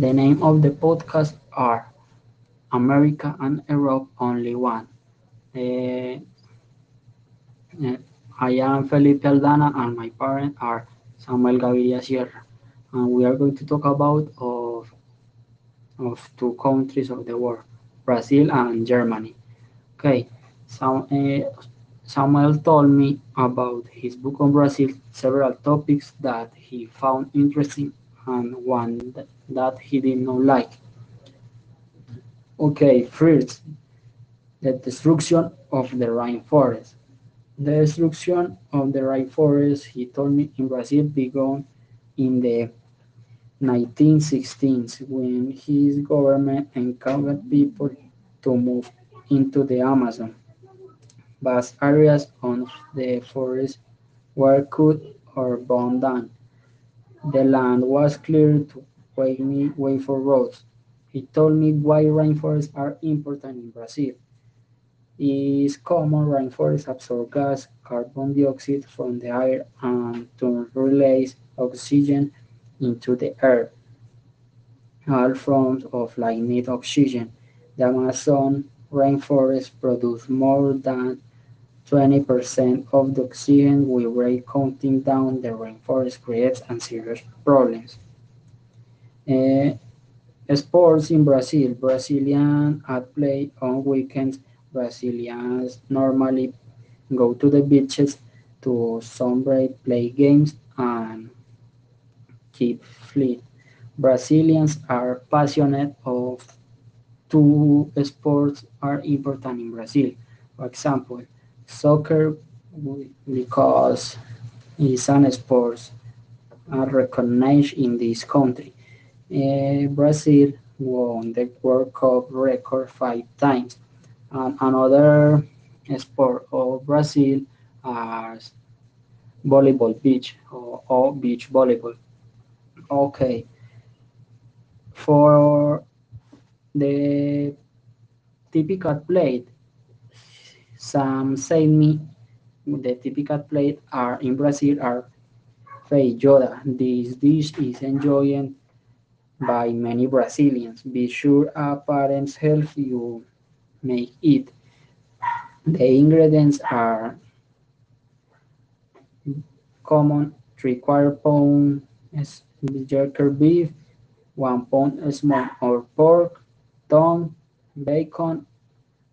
The name of the podcast are America and Europe Only One. Uh, I am Felipe Aldana and my parents are Samuel Gaviria Sierra. And we are going to talk about of, of two countries of the world, Brazil and Germany. Okay, uh, Samuel told me about his book on Brazil, several topics that he found interesting and one that he did not like. Okay, first, the destruction of the rainforest. The destruction of the rainforest, he told me, in Brazil began in the 1916s when his government encouraged people to move into the Amazon. Vast areas of the forest were cut or burned down. The land was cleared to way for roads. He told me why rainforests are important in Brazil. It's common rainforests absorb gas, carbon dioxide from the air and to release oxygen into the air. All forms of life need oxygen. The Amazon rainforest produces more than 20% of the oxygen we breathe counting down the rainforest creates and serious problems. Uh, sports in Brazil. Brazilian at play on weekends. Brazilians normally go to the beaches to sunbathe, play games, and keep fit. Brazilians are passionate of two sports are important in Brazil. For example, soccer because it's an sport are recognized in this country. Uh, Brazil won the World Cup record five times. And another sport of Brazil is volleyball beach or, or beach volleyball. Okay, for the typical plate, some say me the typical plate are in Brazil are feijoada. This dish is enjoyed by many Brazilians. Be sure a parents help you make it. The ingredients are common three quarter pound jerky beef, one pound small or pork, tongue, bacon,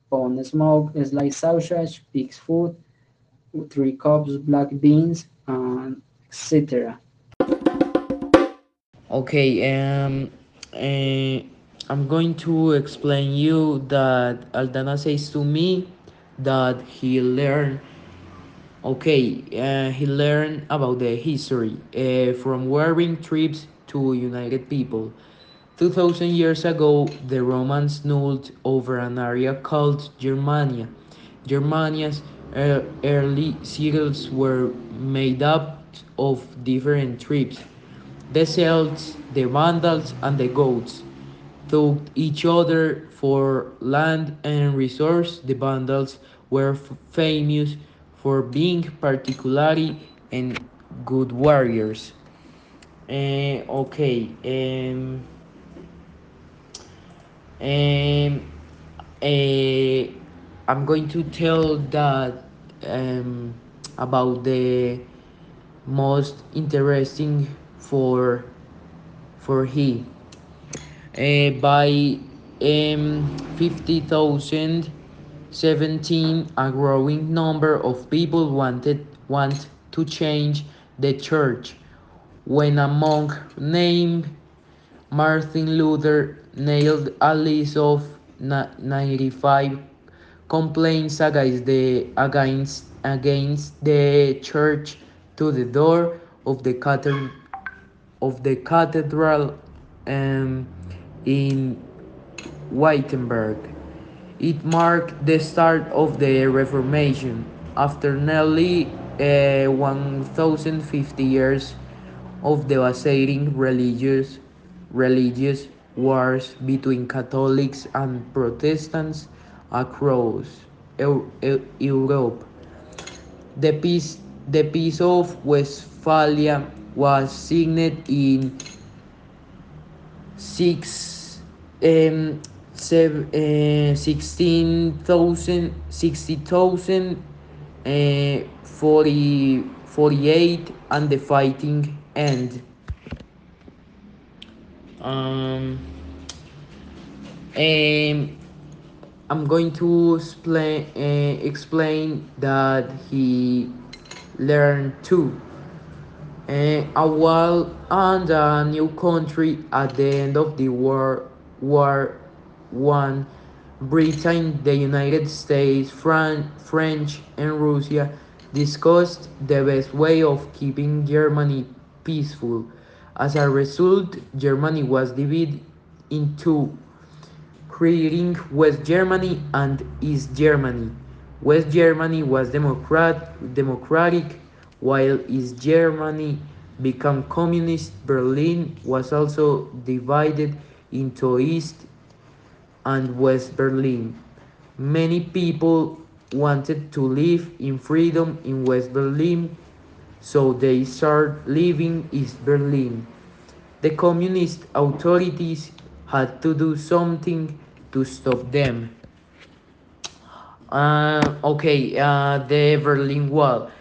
pound smoked sliced sausage, pig's foot, three cups black beans, and etc. Okay, um, uh, I'm going to explain you that Aldana says to me that he learned. Okay, uh, he learned about the history uh, from wearing trips to United People. 2000 years ago, the Romans ruled over an area called Germania. Germania's uh, early cities were made up of different tribes the Celts, the Vandals, and the Goths took each other for land and resource. The Vandals were famous for being particularly and good warriors. Uh, okay. Um, um, uh, I'm going to tell that um, about the most interesting for for he. Uh, by um, 50,017 a growing number of people wanted want to change the church. When a monk named Martin Luther nailed a list of 95 complaints against the against against the church to the door of the cathedral of the cathedral um, in Wittenberg. It marked the start of the Reformation. After nearly uh, 1050 years of devastating religious, religious wars between Catholics and Protestants across Europe. The peace, the peace of Westphalia was signed in six um seven, uh, 16,000 60,000 uh, 40 48 and the fighting end um, um I'm going to explain uh, explain that he learned too. Uh, a wall and a new country at the end of the war war one britain the united states Fran- french and russia discussed the best way of keeping germany peaceful as a result germany was divided into creating West Germany and East Germany. West Germany was democrat, democratic, while East Germany became communist. Berlin was also divided into East and West Berlin. Many people wanted to live in freedom in West Berlin, so they started leaving East Berlin. The communist authorities had to do something to stop them. Uh, okay, uh, the Berlin Wall.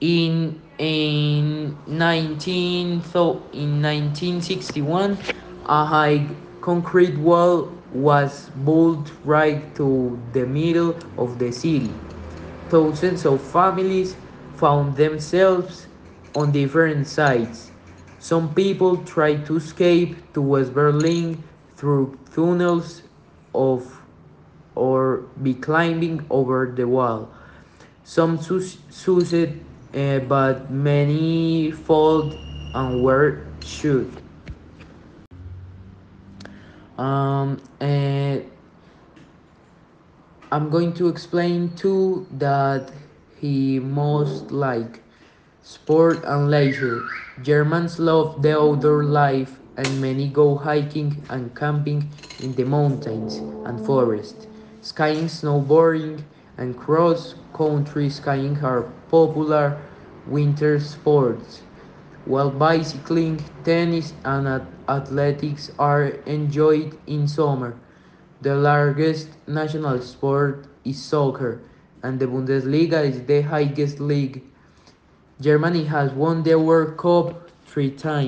In in 19 so in 1961, a high concrete wall was built right to the middle of the city. Thousands of families found themselves on different sides. Some people tried to escape to West Berlin through tunnels of or be climbing over the wall. Some succeeded, uh, but many failed and were shot. Um, and I'm going to explain too that he most like sport and leisure. Germans love the outdoor life and many go hiking and camping in the mountains and forest. Skiing, snowboarding, and cross-country skiing are popular winter sports, while bicycling, tennis, and athletics are enjoyed in summer. The largest national sport is soccer, and the Bundesliga is the highest league. Germany has won the World Cup three times.